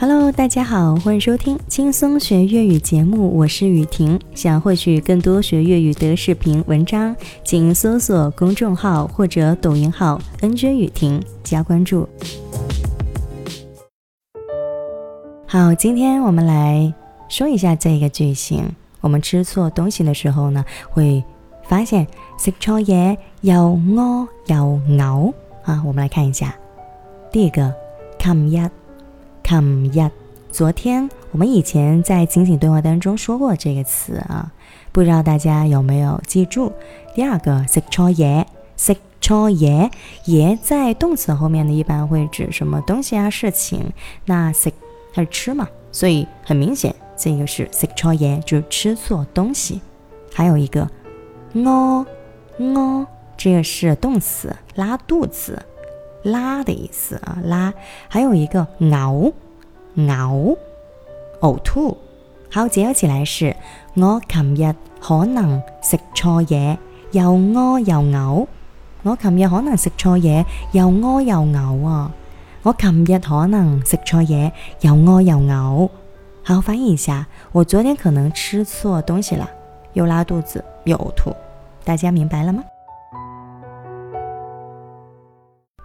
Hello，大家好，欢迎收听轻松学粤语节目，我是雨婷。想获取更多学粤语的视频文章，请搜索公众号或者抖音号“ n j 雨婷”加关注。好，今天我们来说一下这个句型。我们吃错东西的时候呢，会发现食错嘢又屙又呕啊。我们来看一下，第一个，咁一。Come yet？昨天我们以前在情景对话当中说过这个词啊，不知道大家有没有记住？第二个食错嘢，食错嘢，嘢在动词后面呢，一般会指什么东西啊、事情。那食，它是吃嘛，所以很明显这个是食错嘢，就是吃错东西。还有一个屙，屙，这个是动词，拉肚子。拉的意思啊，拉，还有一个呕，呕，呕吐，好，结合起来是我琴日可能食错嘢，又屙又呕。我琴日可能食错嘢，又屙又呕啊！我琴日可能食错嘢，又屙又呕。好好翻译一下，我昨天可能吃错东西了，又拉肚子又呕吐，大家明白了吗？